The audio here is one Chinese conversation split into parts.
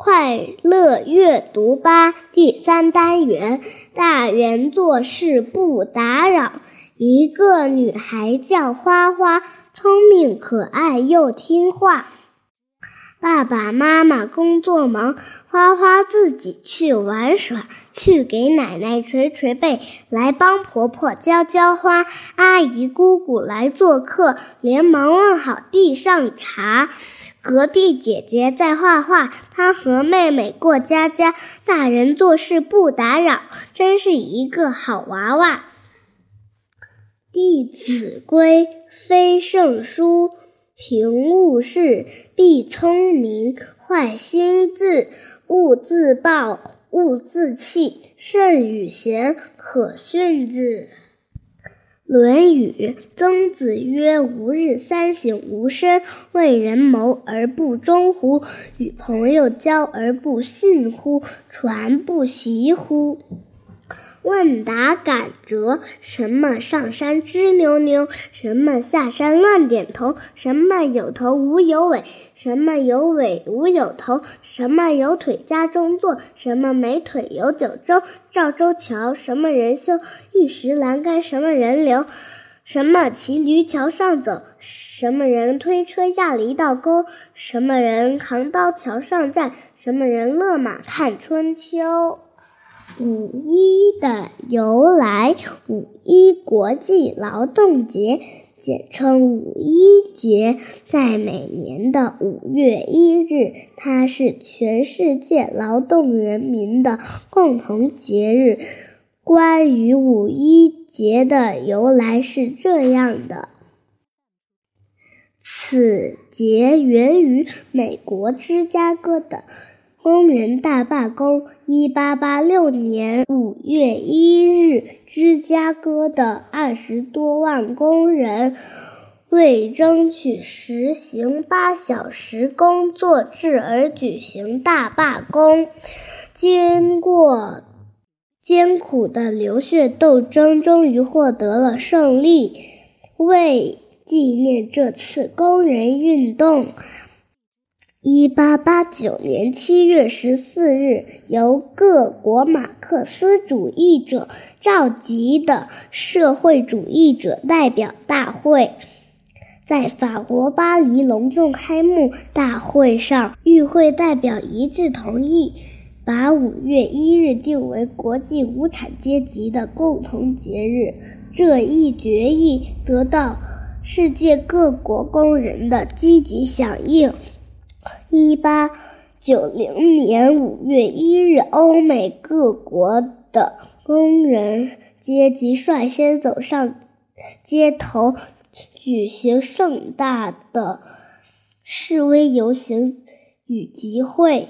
快乐阅读吧第三单元：大人做事不打扰。一个女孩叫花花，聪明可爱又听话。爸爸妈妈工作忙，花花自己去玩耍，去给奶奶捶捶背，来帮婆婆浇浇花。阿姨姑姑来做客，连忙问好递上茶。隔壁姐姐在画画，她和妹妹过家家。大人做事不打扰，真是一个好娃娃。《弟子规》非圣书。平物事，必聪明；坏心智，勿自暴，勿自弃。圣与贤，可训之。《论语》曾子曰：“吾日三省吾身：为人谋而不忠乎？与朋友交而不信乎？传不习乎？”问答感折：什么上山吱扭扭？什么下山乱点头？什么有头无有尾？什么有尾无有头？什么有腿家中坐？什么没腿有九州？赵州桥什么人修？玉石栏杆什么人留？什么骑驴桥上走？什么人推车压了一道沟？什么人扛刀桥上站？什么人勒马看春秋？五一的由来，五一国际劳动节，简称五一节，在每年的五月一日，它是全世界劳动人民的共同节日。关于五一节的由来是这样的：此节源于美国芝加哥的。工人大罢工。一八八六年五月一日，芝加哥的二十多万工人为争取实行八小时工作制而举行大罢工。经过艰苦的流血斗争，终于获得了胜利。为纪念这次工人运动。一八八九年七月十四日，由各国马克思主义者召集的社会主义者代表大会，在法国巴黎隆重开幕。大会上，与会代表一致同意，把五月一日定为国际无产阶级的共同节日。这一决议得到世界各国工人的积极响应。一八九零年五月一日，欧美各国的工人阶级率先走上街头，举行盛大的示威游行与集会，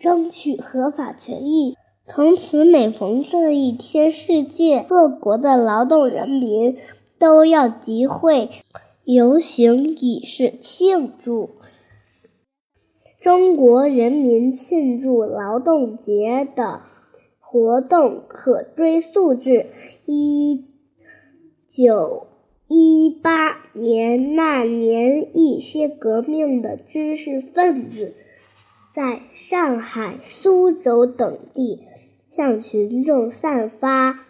争取合法权益。从此，每逢这一天，世界各国的劳动人民都要集会游行，以示庆祝。中国人民庆祝劳动节的活动可追溯至一九一八年。那年，一些革命的知识分子在上海、苏州等地向群众散发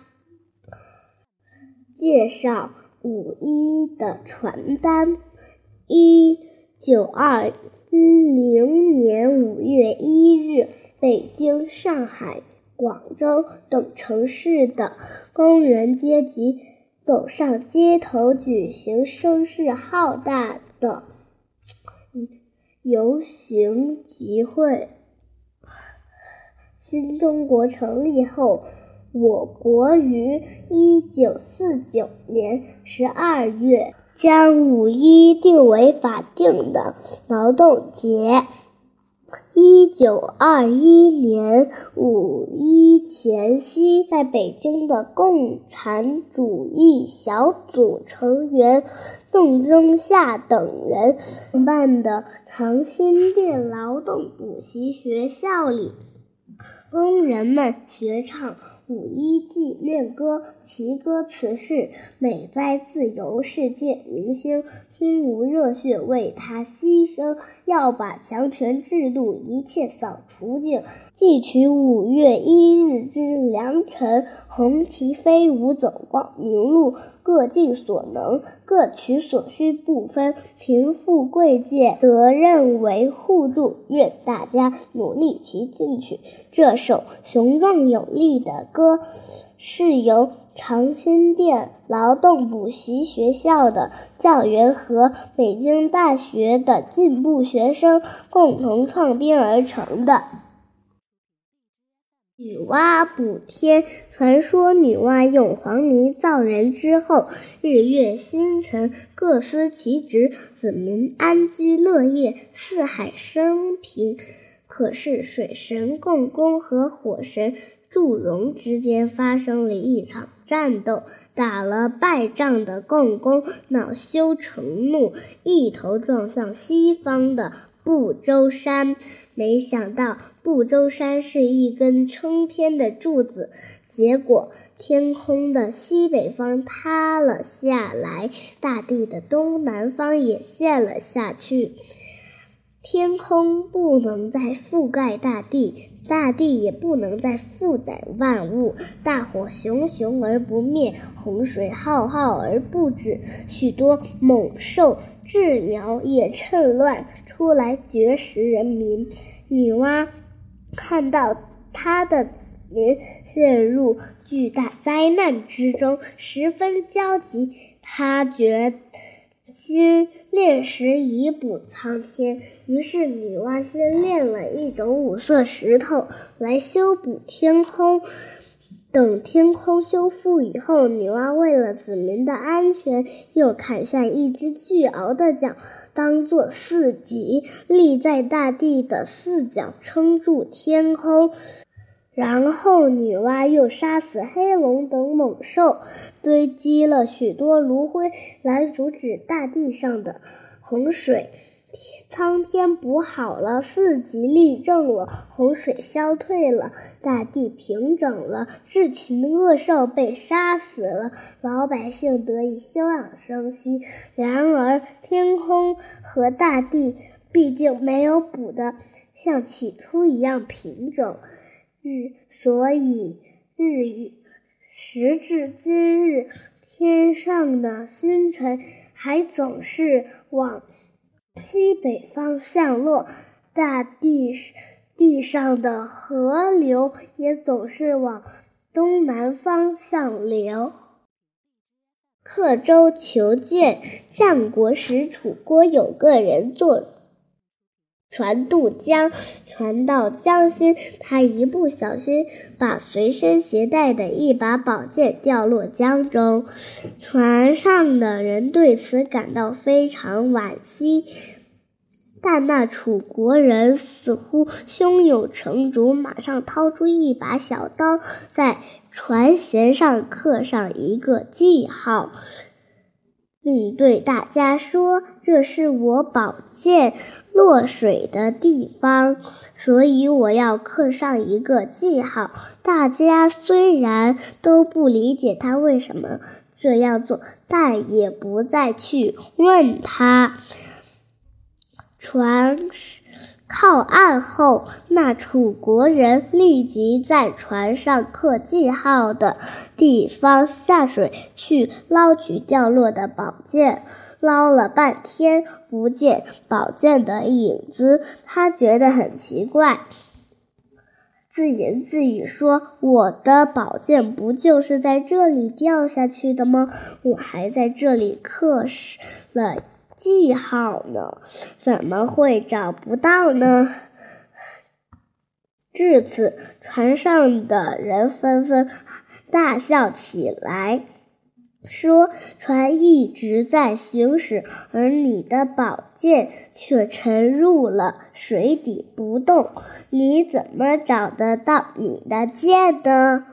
介绍五一的传单。一九二零年五月一日，北京、上海、广州等城市的工人阶级走上街头，举行声势浩大的游行集会。新中国成立后，我国于一九四九年十二月。将五一定为法定的劳动节。一九二一年五一前夕，在北京的共产主义小组成员邓中夏等人创办的长辛店劳动补习学校里，工人们学唱五一纪念歌，其歌词是：美哉自由世界明星，拼无热血为他牺牲，要把强权制度一切扫除净。寄取五月一日之良辰，红旗飞舞走光明路，各尽所能，各取所需部分，贫富贵贱责任为互助，愿大家努力齐进取。这首雄壮有力的歌，是由长辛店劳动补习学校的教员和北京大学的进步学生共同创编而成的。女娲补天。传说女娲用黄泥造人之后，日月星辰各司其职，子民安居乐业，四海升平。可是水神共工和火神祝融之间发生了一场战斗，打了败仗的共工恼羞成怒，一头撞向西方的不周山。没想到不周山是一根撑天的柱子，结果天空的西北方塌了下来，大地的东南方也陷了下去。天空不能再覆盖大地，大地也不能再负载万物。大火熊熊而不灭，洪水浩浩而不止。许多猛兽、鸷鸟也趁乱出来绝食人民。女娲看到她的子民陷入巨大灾难之中，十分焦急。她觉。先炼石以补苍天，于是女娲先炼了一种五色石头来修补天空。等天空修复以后，女娲为了子民的安全，又砍下一只巨鳌的角，当做四脊，立在大地的四角，撑住天空。然后，女娲又杀死黑龙等猛兽，堆积了许多炉灰来阻止大地上的洪水。苍天补好了，四极立正了，洪水消退了，大地平整了，至群恶兽被杀死了，老百姓得以休养生息。然而，天空和大地毕竟没有补的像起初一样平整。日，所以日语时至今日，天上的星辰还总是往西北方向落，大地地上的河流也总是往东南方向流。刻舟求剑，战国时楚国有个人做。船渡江，船到江心，他一不小心把随身携带的一把宝剑掉落江中。船上的人对此感到非常惋惜，但那楚国人似乎胸有成竹，马上掏出一把小刀，在船舷上刻上一个记号。并对大家说：“这是我宝剑落水的地方，所以我要刻上一个记号。”大家虽然都不理解他为什么这样做，但也不再去问他。船。靠岸后，那楚国人立即在船上刻记号的地方下水去捞取掉落的宝剑。捞了半天，不见宝剑的影子，他觉得很奇怪，自言自语说：“我的宝剑不就是在这里掉下去的吗？我还在这里刻了。”记号呢？怎么会找不到呢？至此，船上的人纷纷大笑起来，说：“船一直在行驶，而你的宝剑却沉入了水底不动。你怎么找得到你的剑呢？”